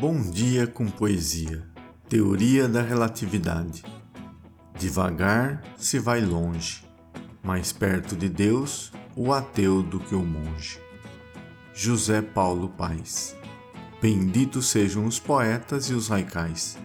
Bom dia com poesia. Teoria da relatividade. Devagar se vai longe, mais perto de Deus o ateu do que o monge. José Paulo Paes. Benditos sejam os poetas e os raicais.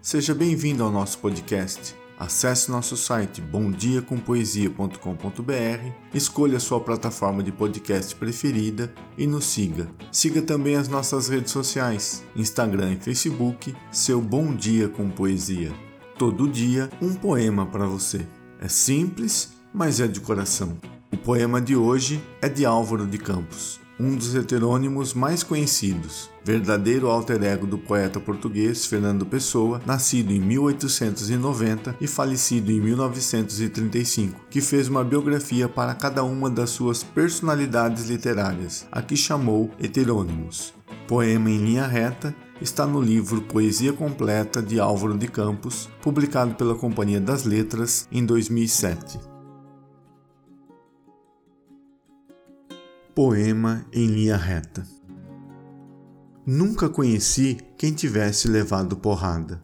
Seja bem-vindo ao nosso podcast Acesse nosso site bomdiacompoesia.com.br, escolha sua plataforma de podcast preferida e nos siga. Siga também as nossas redes sociais, Instagram e Facebook, seu Bom Dia com Poesia. Todo dia um poema para você. É simples, mas é de coração. O poema de hoje é de Álvaro de Campos um dos heterônimos mais conhecidos, verdadeiro alter ego do poeta português Fernando Pessoa, nascido em 1890 e falecido em 1935, que fez uma biografia para cada uma das suas personalidades literárias, a que chamou Heterônimos. Poema em linha reta está no livro Poesia Completa de Álvaro de Campos, publicado pela Companhia das Letras em 2007. Poema em linha reta. Nunca conheci quem tivesse levado porrada.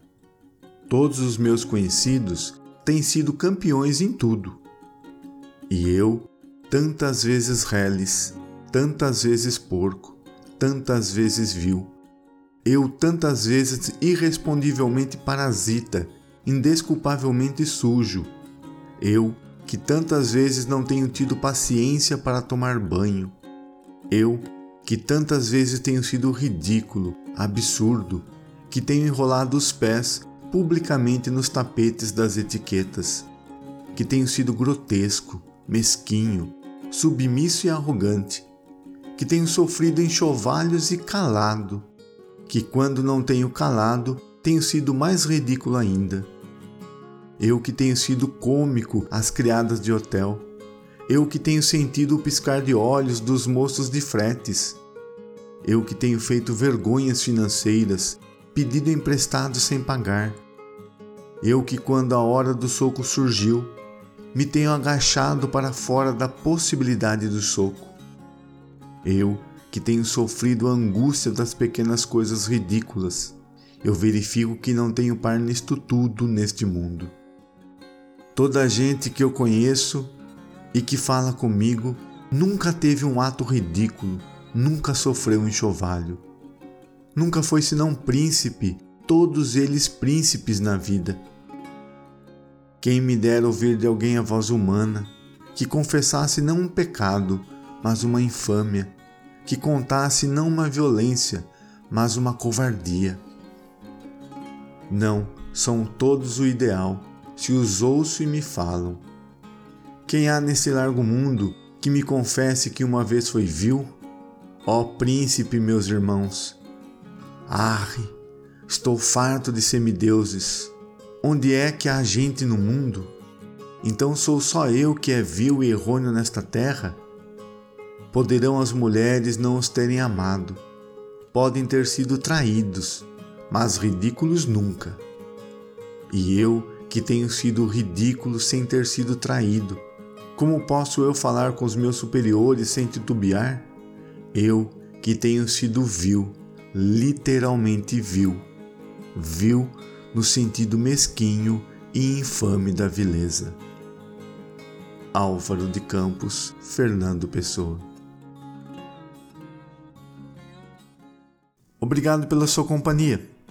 Todos os meus conhecidos têm sido campeões em tudo. E eu, tantas vezes reles, tantas vezes porco, tantas vezes vil. Eu, tantas vezes irrespondivelmente parasita, indesculpavelmente sujo. Eu, que tantas vezes não tenho tido paciência para tomar banho eu, que tantas vezes tenho sido ridículo, absurdo, que tenho enrolado os pés publicamente nos tapetes das etiquetas, que tenho sido grotesco, mesquinho, submisso e arrogante, que tenho sofrido enxovalhos e calado, que quando não tenho calado, tenho sido mais ridículo ainda. Eu que tenho sido cômico às criadas de hotel, eu que tenho sentido o piscar de olhos dos moços de fretes. Eu que tenho feito vergonhas financeiras, pedido emprestado sem pagar. Eu que, quando a hora do soco surgiu, me tenho agachado para fora da possibilidade do soco. Eu que tenho sofrido a angústia das pequenas coisas ridículas, eu verifico que não tenho par nisto tudo neste mundo. Toda a gente que eu conheço e que fala comigo nunca teve um ato ridículo, nunca sofreu um enxovalho. Nunca foi senão príncipe, todos eles príncipes na vida. Quem me dera ouvir de alguém a voz humana, que confessasse não um pecado, mas uma infâmia, que contasse não uma violência, mas uma covardia. Não, são todos o ideal, se os ouço e me falam quem há nesse largo mundo que me confesse que uma vez foi vil? Ó príncipe, meus irmãos! Arre, estou farto de semideuses. Onde é que há gente no mundo? Então sou só eu que é vil e errôneo nesta terra? Poderão as mulheres não os terem amado, podem ter sido traídos, mas ridículos nunca. E eu, que tenho sido ridículo sem ter sido traído, como posso eu falar com os meus superiores sem titubear? Eu que tenho sido vil, literalmente vil, vil no sentido mesquinho e infame da vileza. Álvaro de Campos, Fernando Pessoa. Obrigado pela sua companhia.